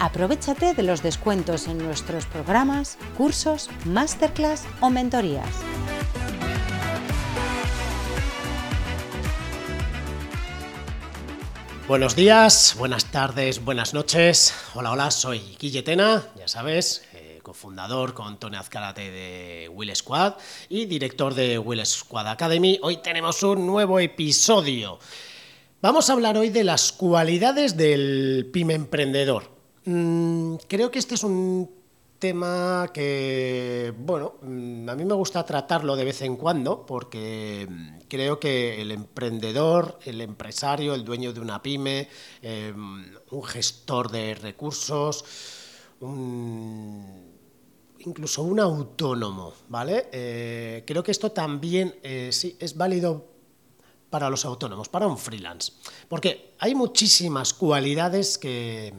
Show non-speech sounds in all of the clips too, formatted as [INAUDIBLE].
Aprovechate de los descuentos en nuestros programas, cursos, masterclass o mentorías. Buenos días, buenas tardes, buenas noches. Hola, hola, soy Guilletena, ya sabes, eh, cofundador con Tony Azcárate de Will Squad y director de Will Squad Academy. Hoy tenemos un nuevo episodio. Vamos a hablar hoy de las cualidades del pyme emprendedor. Mm, creo que este es un tema que, bueno, mm, a mí me gusta tratarlo de vez en cuando porque mm, creo que el emprendedor, el empresario, el dueño de una pyme, em, un gestor de recursos, incluso un autónomo, ¿vale? Eh, creo que esto también eh, sí, es válido para los autónomos, para un freelance, porque hay muchísimas cualidades que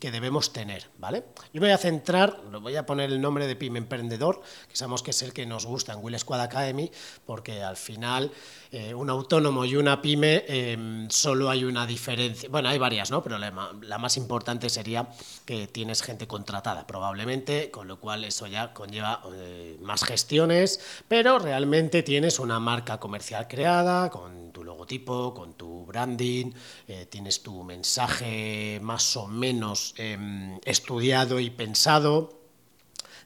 que debemos tener, ¿vale? Yo me voy a centrar, lo voy a poner el nombre de Pyme Emprendedor, que sabemos que es el que nos gusta en Will Squad Academy, porque al final eh, un autónomo y una pyme em, solo hay una diferencia, bueno, hay varias, ¿no? Pero la, más importante sería que tienes gente contratada, probablemente, con lo cual eso ya conlleva eh, más gestiones, pero realmente tienes una marca comercial creada con tu logotipo, con tu branding, eh, tienes tu mensaje más o menos Em, estudiado y pensado.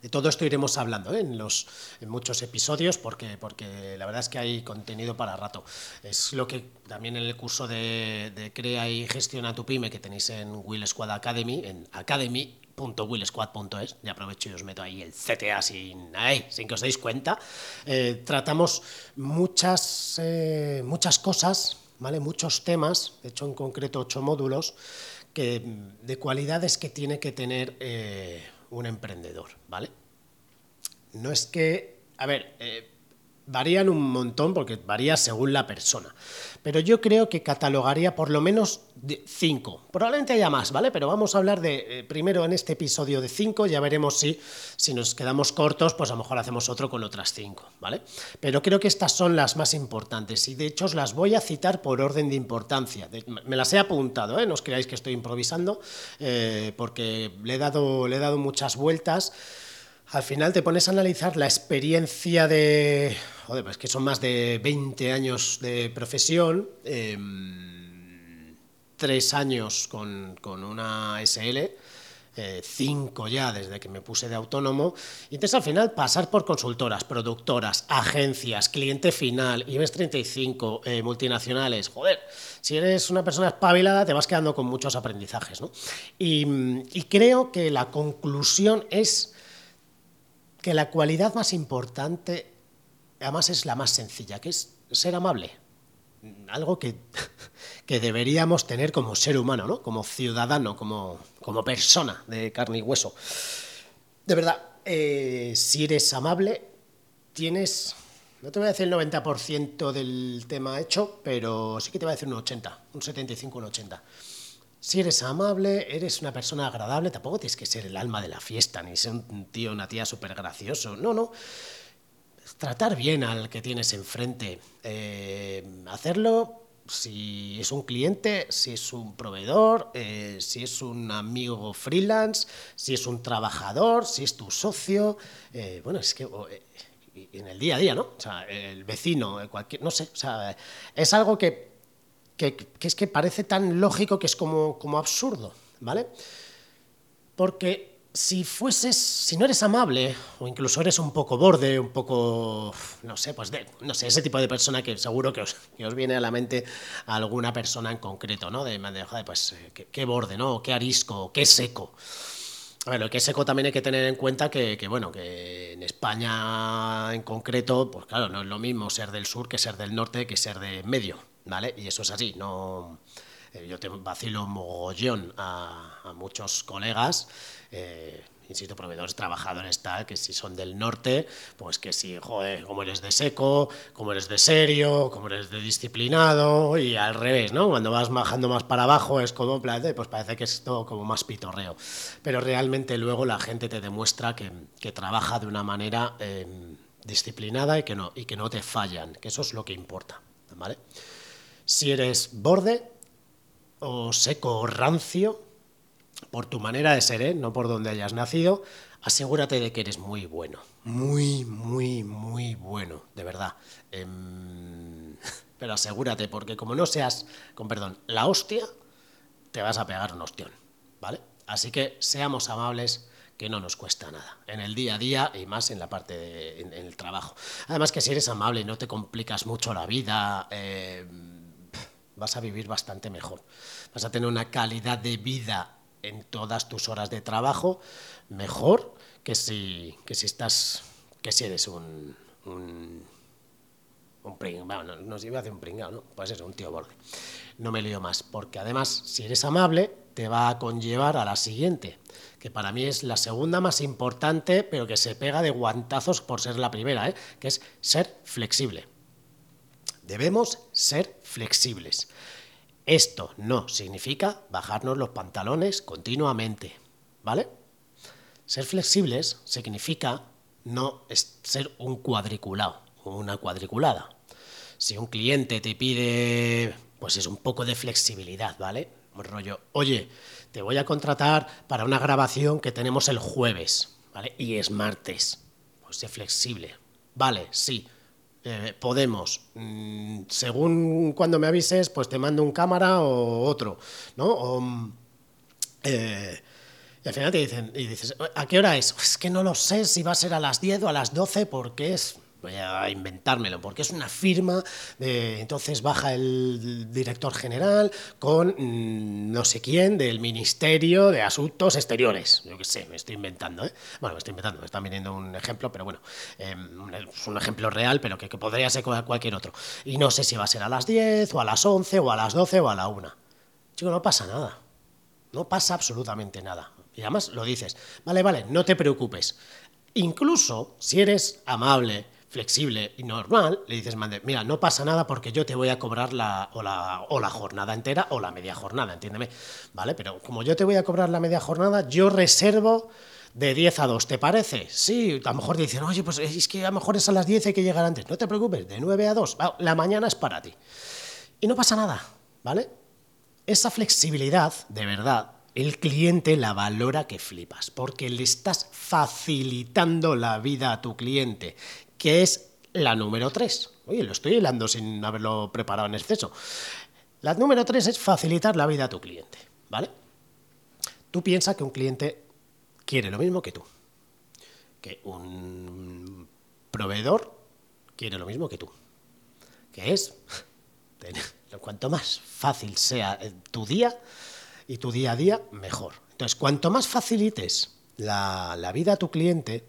De todo esto iremos hablando ¿eh? en, los, en muchos episodios porque, porque la verdad es que hay contenido para rato. Es lo que también en el curso de, Crea y Gestiona tu Pyme que tenéis en Will Squad Academy, en academy.willsquad.es, ya aprovecho y os meto ahí el CTA sin, sin que os deis cuenta, eh, tratamos muchas, eh, muchas cosas, ¿vale? muchos temas, de hecho en concreto ocho módulos, que, de cualidades que tiene que tener eh, un emprendedor, ¿vale? No es que, a ver, eh, varían un montón porque varía según la persona. Pero yo creo que catalogaría por lo menos cinco. Probablemente haya más, ¿vale? Pero vamos a hablar de, eh, primero en este episodio de cinco, ya veremos si, si nos quedamos cortos, pues a lo mejor hacemos otro con otras cinco, ¿vale? Pero creo que estas son las más importantes y de hecho os las voy a citar por orden de importancia. me las he apuntado, ¿eh? No os creáis que estoy improvisando, eh, porque le he, dado, le he dado muchas vueltas al final te pones a analizar la experiencia de, joder, pues que son más de 20 años de profesión, em, tres años con, una SL, eh, cinco ya desde que me puse de autónomo, y entonces al final pasar por consultoras, productoras, agencias, cliente final, IBEX 35, eh, multinacionales, joder, si eres una persona espabilada te vas quedando con muchos aprendizajes, ¿no? y creo que la conclusión es que la cualidad más importante, además es la más sencilla, que es ser amable. Algo [LAUGHS] que, deberíamos tener como ser humano, ¿no? como ciudadano, como, como persona de carne y hueso. De verdad, eh, si eres amable, tienes, no te voy a decir el 90% del tema hecho, pero sí que te voy a decir un 80, un 75, un 80 si eres amable, eres una persona agradable, tampoco tienes que ser el alma de la fiesta, ni ser un tío, una tía súper gracioso. No, no. Tratar bien al que tienes enfrente. Eh, hacerlo si es un cliente, si es un proveedor, eh, si es un amigo freelance, si es un trabajador, si es tu socio. Eh, bueno, es que en el día a día, ¿no? O sea, el vecino, cualquier, no sé, o sea, es algo que que, es que parece tan lógico que es como, como absurdo, ¿vale? Porque si fueses, si no eres amable, o incluso eres un poco borde, un poco, no sé, pues de, no sé, ese tipo de persona que seguro que os, viene a la mente alguna persona en concreto, ¿no? De, de pues, eh, qué, borde, ¿no? Qué arisco, qué seco. A ver, lo que seco también hay que tener en cuenta que, que, bueno, que en España en concreto, pues claro, no es lo mismo ser del sur que ser del norte que ser de medio, ¿vale? Y eso es así, no... Eh, yo te vacilo mogollón a, a muchos colegas. Eh, insisto, proveedores, trabajadores, tal, que si son del norte, pues que si, joder, como eres de seco, como eres de serio, como eres de disciplinado, y al revés, ¿no? Cuando vas bajando más para abajo es como, pues parece que es todo como más pitorreo. Pero realmente luego la gente te demuestra que, trabaja de una manera em, disciplinada y que, no, y que no te fallan, que eso es lo que importa, ¿vale? Si eres borde o seco o rancio, por tu manera de ser, ¿eh? no por donde hayas nacido, asegúrate de que eres muy bueno. Muy, muy, muy bueno, de verdad. Em, [LAUGHS] pero asegúrate, porque como no seas, con perdón, la hostia, te vas a pegar un ostión, ¿vale? Así que seamos amables, que no nos cuesta nada, en el día a día y más en la parte del trabajo. Además que si eres amable y no te complicas mucho la vida, em, vas a vivir bastante mejor. Vas a tener una calidad de vida en todas tus horas de trabajo mejor que si, que si estás, que si eres un, un, un pringao, bueno, no, se iba a hacer un pringao, ¿no? Pues eso, un tío borde. No me lío más, porque además, si eres amable, te va a conllevar a la siguiente, que para mí es la segunda más importante, pero que se pega de guantazos por ser la primera, ¿eh? que es ser flexible. Debemos ser flexibles. Esto no significa bajarnos los pantalones continuamente, ¿vale? Ser flexibles significa no ser un cuadriculado o una cuadriculada. Si un cliente te pide, pues es un poco de flexibilidad, ¿vale? Un rollo, oye, te voy a contratar para una grabación que tenemos el jueves, ¿vale? Y es martes. Pues sé flexible. Vale, sí, eh, podemos, mm, según cuando me avises, pues te mando un cámara o otro, ¿no? Mm, eh, y al final te dicen, y dices, ¿a qué hora es? Es que no lo sé si va a ser a las 10 o a las 12 porque es voy a inventármelo, porque es una firma, entonces baja el director general con mm, no sé quién del Ministerio de Asuntos Exteriores. Yo qué sé, me estoy inventando, ¿eh? Bueno, me estoy inventando, me están viniendo un ejemplo, pero bueno, em, es un ejemplo real, pero que, podría ser cualquier otro. Y no sé si va a ser a las 10 o a las 11 o a las 12 o a la 1. Chico, no pasa nada. No pasa absolutamente nada. Y además lo dices, vale, vale, no te preocupes. Incluso si eres amable, flexible y normal, le dices, mira, no pasa nada porque yo te voy a cobrar la o, la, o la jornada entera o la media jornada, entiéndeme, ¿vale? Pero como yo te voy a cobrar la media jornada, yo reservo de 10 a 2, ¿te parece? Sí, a lo mejor dicen, oye, pues es que a lo mejor es a las 10 hay que llegar antes. No te preocupes, de 9 a 2, la mañana es para ti. Y no pasa nada, ¿vale? Esa flexibilidad, de verdad, el cliente la valora que flipas, porque le estás facilitando la vida a tu cliente que es la número 3. Oye, lo estoy hilando sin haberlo preparado en exceso. La número 3 es facilitar la vida a tu cliente, ¿vale? Tú piensas que un cliente quiere lo mismo que tú, que un proveedor quiere lo mismo que tú, que es, [LAUGHS] cuanto más fácil sea tu día y tu día a día, mejor. Entonces, cuanto más facilites la, vida a tu cliente,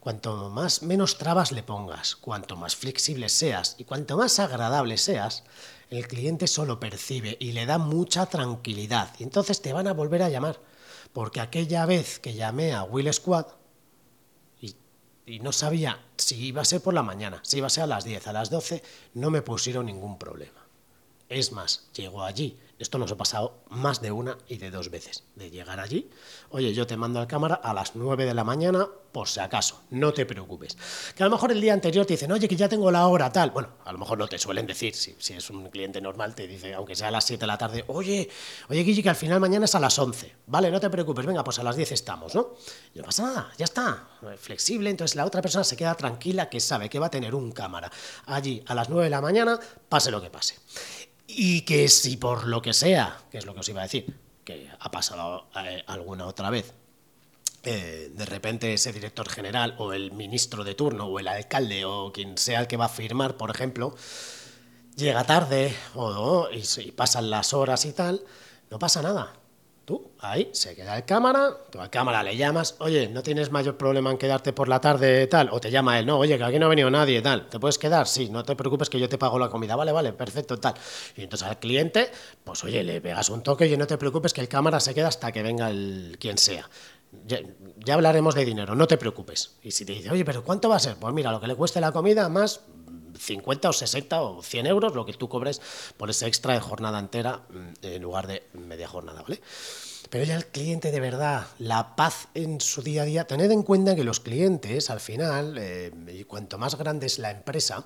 cuanto más menos trabas le pongas, cuanto más flexible seas y cuanto más agradable seas, el cliente solo percibe y le da mucha tranquilidad. Y entonces te van a volver a llamar. Porque aquella vez que llamé a Will Squad y, y no sabía si iba a ser por la mañana, si iba a ser a las 10, a las 12, no me pusieron ningún problema. Es más, llegó allí esto nos ha pasado más de una y de dos veces. De llegar allí, oye, yo te mando a la cámara a las 9 de la mañana, por si acaso, no te preocupes. Que a lo mejor el día anterior te dicen, oye, que ya tengo la hora tal. Bueno, a lo mejor no te suelen decir, si, si es un cliente normal, te dice, aunque sea a las 7 de la tarde, oye, oye, Guille, que al final mañana es a las 11. Vale, no te preocupes, venga, pues a las 10 estamos, ¿no? Y no pasa nada, ya está, flexible. Entonces la otra persona se queda tranquila que sabe que va a tener un cámara allí a las 9 de la mañana, pase lo que pase. Y que si por lo que sea, que es lo que os iba a decir, que ha pasado eh, alguna otra vez, eh, de repente ese director general o el ministro de turno o el alcalde o quien sea el que va a firmar, por ejemplo, llega tarde o, y, pasan las horas y tal, no pasa nada. Tú, ahí, se queda el cámara, tú al cámara le llamas, oye, no tienes mayor problema en quedarte por la tarde, tal, o te llama él, no, oye, que aquí no ha venido nadie, tal, ¿te puedes quedar? Sí, no te preocupes que yo te pago la comida, vale, vale, perfecto, tal. Y entonces al cliente, pues oye, le pegas un toque y no te preocupes que el cámara se queda hasta que venga el quien sea. Ya, ya hablaremos de dinero, no te preocupes. Y si te dice, oye, pero ¿cuánto va a ser? Pues mira, lo que le cueste la comida más 50 o 60 o 100 euros lo que tú cobres por ese extra de jornada entera mm, en lugar de media jornada, ¿vale? Pero ya el cliente de verdad, la paz en su día a día, tened en cuenta que los clientes al final, eh, cuanto más grande es la empresa,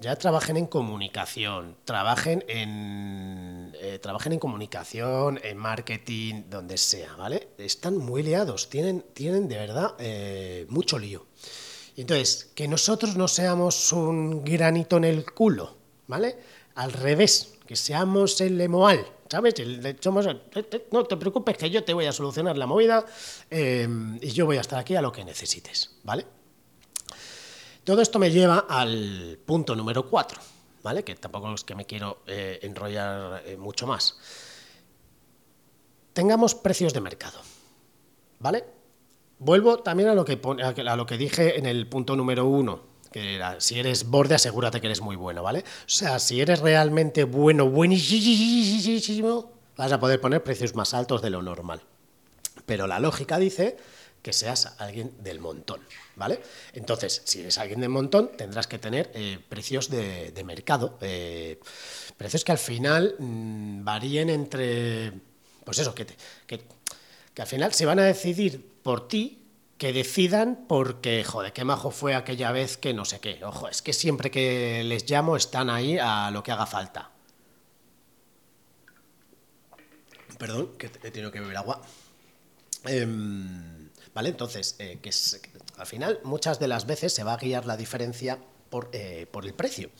ya trabajen en comunicación, trabajen en, eh, trabajen en comunicación, en marketing, donde sea, ¿vale? Están muy liados, tienen, tienen de verdad eh, mucho lío. Entonces, que nosotros no seamos un granito en el culo, ¿vale? Al revés, que seamos el emoal, ¿sabes? no te preocupes que yo te voy a solucionar la movida em, y yo voy a estar aquí a lo que necesites, ¿vale? Todo esto me lleva al punto número 4, ¿vale? Que tampoco es que me quiero eh, enrollar eh, mucho más. Tengamos precios de mercado, ¿vale? Vuelvo también a lo que, dije en el punto número uno, que era, si eres borde, asegúrate que eres muy bueno, ¿vale? O sea, si eres realmente bueno, buenísimo, vas a poder poner precios más altos de lo normal. Pero la lógica dice que seas alguien del montón, ¿vale? Entonces, si eres alguien del montón, tendrás que tener eh, precios de, mercado, eh, precios que al final mm, varíen entre, pues eso, que, que, al final se van a decidir por ti que decidan porque, joder, qué majo fue aquella vez que no sé qué. Ojo, es que siempre que les llamo están ahí a lo que haga falta. Perdón, que he tenido que beber agua. Em, vale, entonces, eh, que, al final muchas de las veces se va a guiar la diferencia por, eh, por el precio.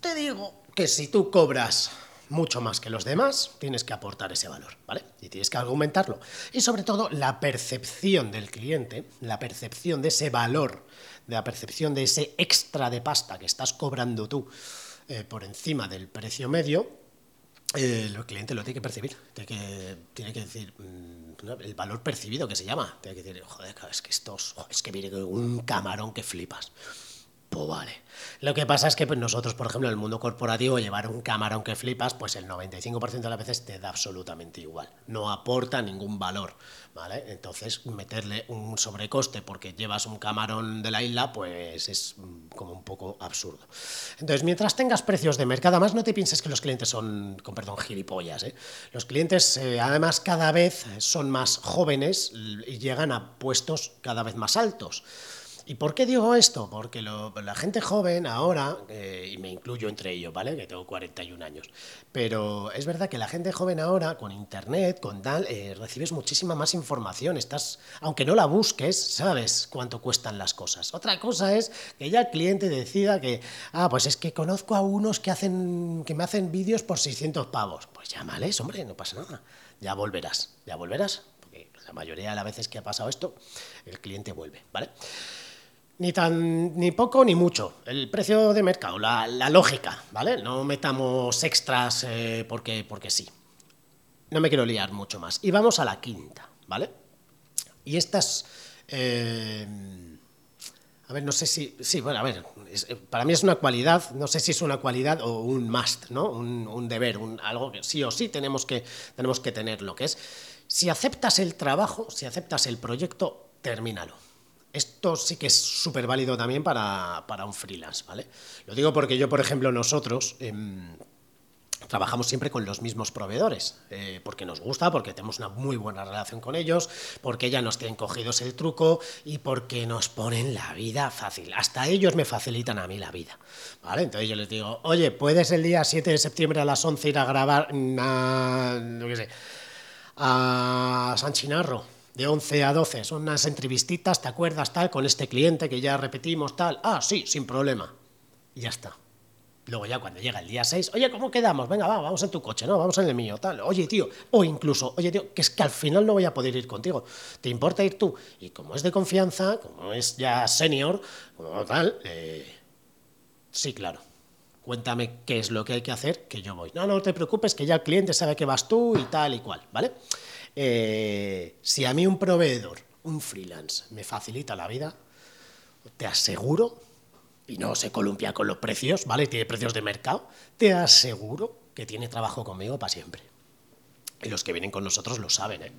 Te digo que si tú cobras mucho más que los demás, tienes que aportar ese valor, ¿vale? Y tienes que argumentarlo. Y sobre todo la percepción del cliente, la percepción de ese valor, de la percepción de ese extra de pasta que estás cobrando tú eh, por encima del precio medio, eh, el cliente lo tiene que percibir, tiene que, decir mm, el valor percibido que se llama, tiene que decir, joder, es que estos, es que viene un camarón que flipas. Pues vale. Lo que pasa es que pues, nosotros, por ejemplo, en el mundo corporativo, llevar un cámara aunque flipas, pues el 95% de las veces te da absolutamente igual. No aporta ningún valor, ¿vale? Entonces, meterle un sobrecoste porque llevas un camarón de la isla, pues es mm, como un poco absurdo. Entonces, mientras tengas precios de mercado, además no te pienses que los clientes son, con perdón, gilipollas, ¿eh? Los clientes, eh, además, cada vez son más jóvenes y llegan a puestos cada vez más altos. ¿Y por qué digo esto? Porque la gente joven ahora, eh, y me incluyo entre ellos, ¿vale? Que tengo 41 años, pero es verdad que la gente joven ahora, con internet, con tal, eh, recibes muchísima más información. Estás, aunque no la busques, sabes cuánto cuestan las cosas. Otra cosa es que ya el cliente decida que, ah, pues es que conozco a unos que, hacen, que me hacen vídeos por 600 pavos. Pues llámales, hombre, no pasa nada. Ya volverás, ya volverás, porque la mayoría de las veces que ha pasado esto, el cliente vuelve, ¿vale? Ni tan ni poco ni mucho. El precio de mercado, la, lógica, ¿vale? No metamos extras eh, porque, porque sí. No me quiero liar mucho más. Y vamos a la quinta, ¿vale? Y estas. Eh, a ver, no sé si. Sí, bueno, a ver. Eh, para mí es una cualidad, no sé si es una cualidad o un must, ¿no? Un, un deber, un, algo que sí o sí tenemos que, tenemos que tener, lo que es. Si aceptas el trabajo, si aceptas el proyecto, termínalo esto sí que es súper válido también para, un freelance, ¿vale? Lo digo porque yo, por ejemplo, nosotros em, trabajamos siempre con los mismos proveedores, eh, porque nos gusta, porque tenemos una muy buena relación con ellos, porque ya nos tienen cogidos el truco y porque nos ponen la vida fácil. Hasta ellos me facilitan a mí la vida, ¿vale? Entonces yo les digo, oye, ¿puedes el día 7 de septiembre a las 11 ir a grabar a, sé, a San Chinarro? De 11 a 12, son unas entrevistitas, ¿te acuerdas tal? Con este cliente que ya repetimos tal. Ah, sí, sin problema. Y ya está. Luego ya cuando llega el día 6, oye, ¿cómo quedamos? Venga, va, vamos en tu coche, ¿no? Vamos en el mío, tal. Oye, tío, o incluso, oye, tío, que es que al final no voy a poder ir contigo. ¿Te importa ir tú? Y como es de confianza, como es ya senior, como tal, eh, sí, claro. cuéntame qué es lo que hay que hacer, que yo voy. No, no te preocupes, que ya el cliente sabe que vas tú y tal y cual, ¿vale? Eh, si a mí un proveedor, un freelance, me facilita la vida, te aseguro, y no se columpia con los precios, ¿vale? Tiene precios de mercado, te aseguro que tiene trabajo conmigo para siempre. Y los que vienen con nosotros lo saben. ¿eh?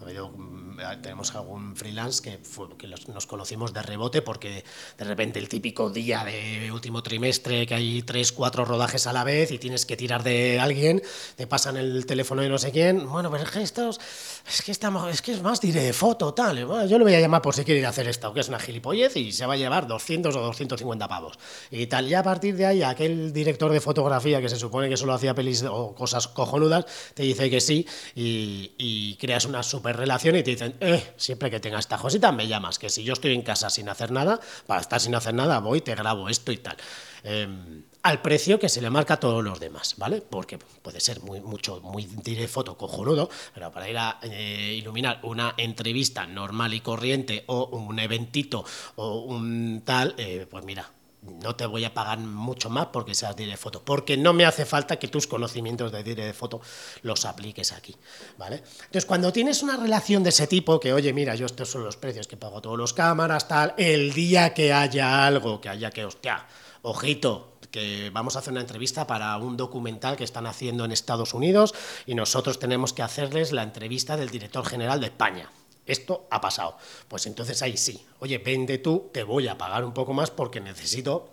Mm, tenemos algún freelance que, que nos conocimos de rebote porque de repente el típico día de último trimestre que hay tres, cuatro rodajes a la vez y tienes que tirar de alguien, te pasan el teléfono de no sé quién. Bueno, pero es que es que, estamos, es que es más diré foto, tal. yo le voy a llamar por si quiere ir a hacer esto, que es una gilipollez y se va a llevar 200 o 250 pavos. Y tal. Y a partir de ahí, aquel director de fotografía que se supone que solo hacía pelis o cosas cojonudas, te dice que sí y, creas una super relación y te dicen, eh, siempre que tengas esta cosita me llamas, que si yo estoy en casa sin hacer nada, para estar sin hacer nada voy, te grabo esto y tal. Em, al precio que se le marca a todos los demás, ¿vale? Porque puede ser muy mucho, muy diré foto cojonudo, pero para ir a eh, iluminar una entrevista normal y corriente o un eventito o un tal, eh, pues mira, no te voy a pagar mucho más porque seas de foto, porque no me hace falta que tus conocimientos de de foto los apliques aquí, ¿vale? Entonces, cuando tienes una relación de ese tipo, que oye, mira, yo estos son los precios que pago todos los cámaras, tal, el día que haya algo, que haya que, hostia, ojito, que vamos a hacer una entrevista para un documental que están haciendo en Estados Unidos y nosotros tenemos que hacerles la entrevista del director general de España esto ha pasado. Pues entonces ahí sí, oye, vende tú, te voy a pagar un poco más porque necesito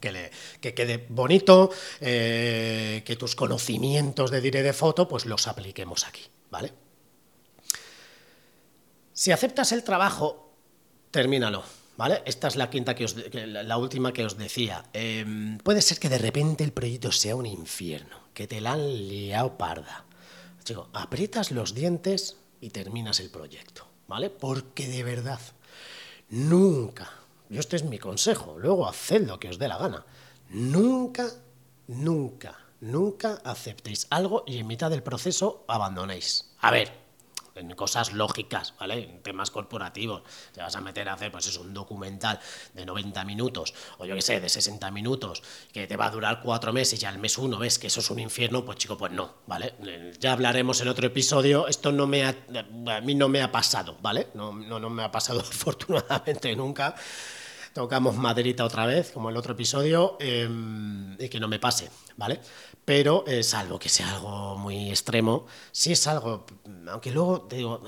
que, le, quede bonito, eh, que tus conocimientos de dire de foto, pues los apliquemos aquí, ¿vale? Si aceptas el trabajo, termínalo, ¿vale? Esta es la quinta que os, la última que os decía. Em, puede ser que de repente el proyecto sea un infierno, que te la han liado parda. Chico, aprietas los dientes y terminas el proyecto, ¿vale? Porque de verdad, nunca, yo este es mi consejo, luego haced lo que os dé la gana, nunca, nunca, nunca aceptéis algo y en mitad del proceso abandonéis. A ver, en cosas lógicas, ¿vale? En temas corporativos. Te vas a meter a hacer, pues eso, un documental de 90 minutos, o yo qué sé, de 60 minutos, que te va a durar cuatro meses y al mes uno ves que eso es un infierno, pues chico, pues no, ¿vale? Ya hablaremos en otro episodio. Esto no me ha, a mí no me ha pasado, ¿vale? No, no, no me ha pasado [LAUGHS] afortunadamente nunca tocamos maderita otra vez, como el otro episodio, em, y que no me pase, ¿vale? pero eh, salvo que sea algo muy extremo, si es algo, aunque luego te digo,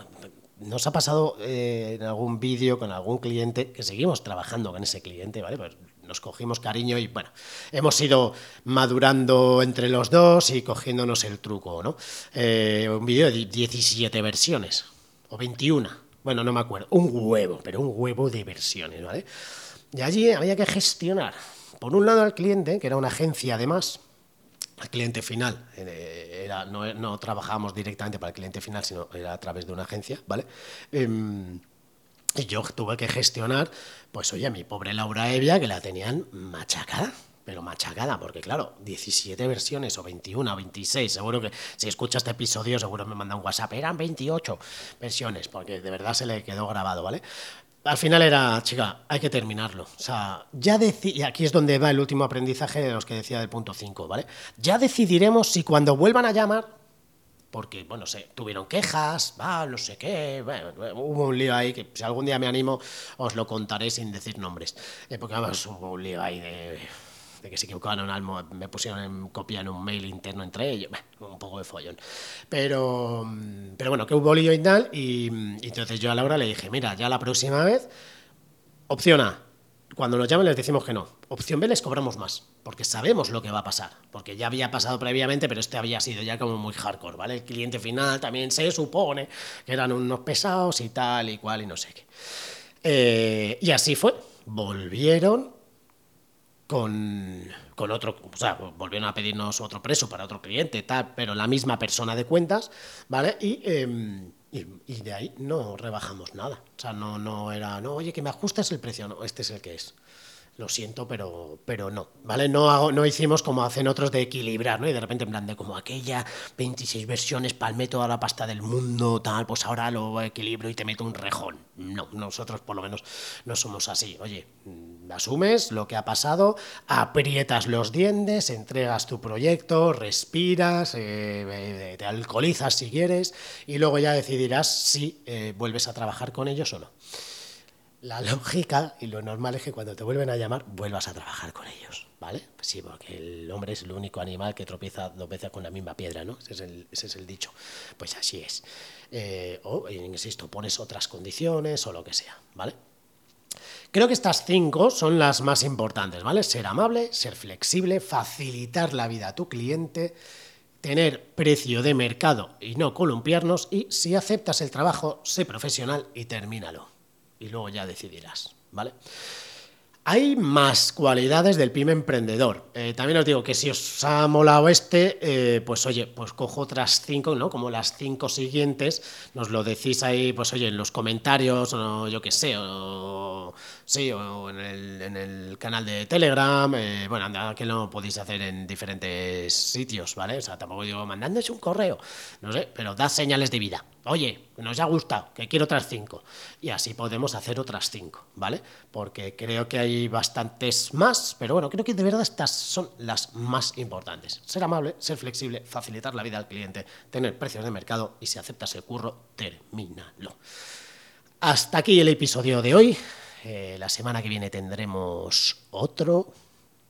nos ha pasado eh, en algún vídeo con algún cliente que seguimos trabajando con ese cliente, ¿vale? Pues nos cogimos cariño y bueno, hemos ido madurando entre los dos y cogiéndonos el truco, ¿no? Eh, un vídeo de 17 versiones o 21, bueno, no me acuerdo, un huevo, pero un huevo de versiones, ¿vale? Y allí había que gestionar, por un lado al cliente, que era una agencia además, al cliente final. Eh, no, trabajábamos directamente para el cliente final, sino era a través de una agencia, ¿vale? Em, y yo tuve que gestionar, pues oye, a mi pobre Laura Evia, que la tenían machacada, pero machacada, porque claro, 17 versiones o 21 o 26, seguro que si escucha este episodio seguro me manda un WhatsApp, eran 28 versiones, porque de verdad se le quedó grabado, ¿vale? Al final era, chica, hay que terminarlo. O sea, ya y aquí es donde va el último aprendizaje de los que decía del punto 5, ¿vale? Ya decidiremos si cuando vuelvan a llamar, porque, bueno, sé, tuvieron quejas, va, no sé qué, bueno, hubo un lío ahí que si algún día me animo os lo contaré sin decir nombres, eh, porque además hubo un lío ahí de de que se algo, me pusieron en copia en un mail interno entre ellos, un poco de follón. Pero, pero bueno, que hubo lío y tal, y, entonces yo a Laura le dije, mira, ya la próxima vez, opción A, cuando nos llamen les decimos que no. Opción B les cobramos más, porque sabemos lo que va a pasar, porque ya había pasado previamente, pero este había sido ya como muy hardcore, ¿vale? El cliente final también se supone que eran unos pesados y tal y cual y no sé qué. Eh, y así fue. Volvieron con, con, otro, o sea, volvieron a pedirnos otro preso para otro cliente, tal, pero la misma persona de cuentas, ¿vale? Y, em, y, de ahí no rebajamos nada. O sea, no, no era, no, oye, que me ajustes el precio, no, este es el que es. Lo siento, pero, pero no, ¿vale? No, no hicimos como hacen otros de equilibrar, ¿no? Y de repente en plan de como aquella 26 versiones, palmé toda la pasta del mundo, tal, pues ahora lo equilibro y te meto un rejón. No, nosotros por lo menos no somos así. Oye, mm, asumes lo que ha pasado, aprietas los dientes, entregas tu proyecto, respiras, eh, te alcoholizas si quieres y luego ya decidirás si eh, vuelves a trabajar con ellos o no la lógica y lo normal es que cuando te vuelven a llamar vuelvas a trabajar con ellos, ¿vale? Sí, porque el hombre es el único animal que tropieza dos veces con la misma piedra, ¿no? Ese es el, dicho. Pues así es. Eh, o, insisto, pones otras condiciones o lo que sea, ¿vale? Creo que estas cinco son las más importantes, ¿vale? Ser amable, ser flexible, facilitar la vida a tu cliente, tener precio de mercado y no columpiarnos y si aceptas el trabajo, sé profesional y termínalo y luego ya decidirás, ¿vale? Hay más cualidades del pyme emprendedor. Eh, también os digo que si os ha molado este, eh, pues oye, pues cojo otras cinco, ¿no? Como las cinco siguientes, nos lo decís ahí, pues oye, en los comentarios, o yo qué sé, o sí, o en el, canal de Telegram, eh, bueno, anda, que lo podéis hacer en diferentes sitios, ¿vale? O sea, tampoco digo mandándose un correo, no sé, pero da señales de vida. Oye, nos ha gustado, que quiero otras cinco. Y así podemos hacer otras cinco, ¿vale? Porque creo que hay bastantes más, pero bueno, creo que de verdad estas son las más importantes. Ser amable, ser flexible, facilitar la vida al cliente, tener precios de mercado y si aceptas el curro, termínalo. Hasta aquí el episodio de hoy. Eh, la semana que viene tendremos otro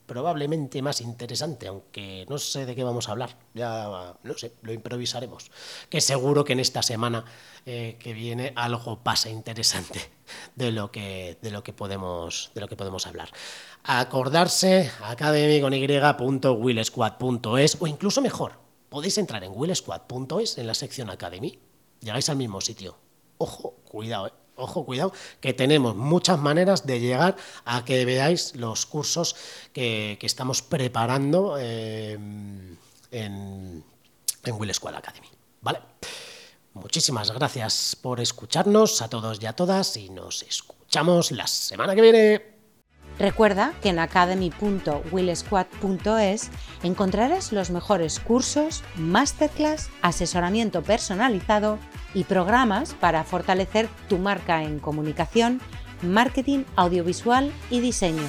probablemente más interesante, aunque no sé de qué vamos a hablar, ya no sé, lo improvisaremos. Que seguro que en esta semana eh, que viene algo pasa interesante [LAUGHS] de lo que, de lo que, podemos, de lo que podemos hablar. Acordarse academy.willsquad.es o incluso mejor, podéis entrar en willsquad.es en la sección Academy, llegáis al mismo sitio. Ojo, cuidado, eh ojo, cuidado, que tenemos muchas maneras de llegar a que veáis los cursos que, estamos preparando eh, en, en Will School Academy. ¿Vale? Muchísimas gracias por escucharnos a todos y a todas y nos escuchamos la semana que viene. Recuerda que en academy.willsquad.es encontrarás los mejores cursos, masterclass, asesoramiento personalizado y programas para fortalecer tu marca en comunicación, marketing audiovisual y diseño.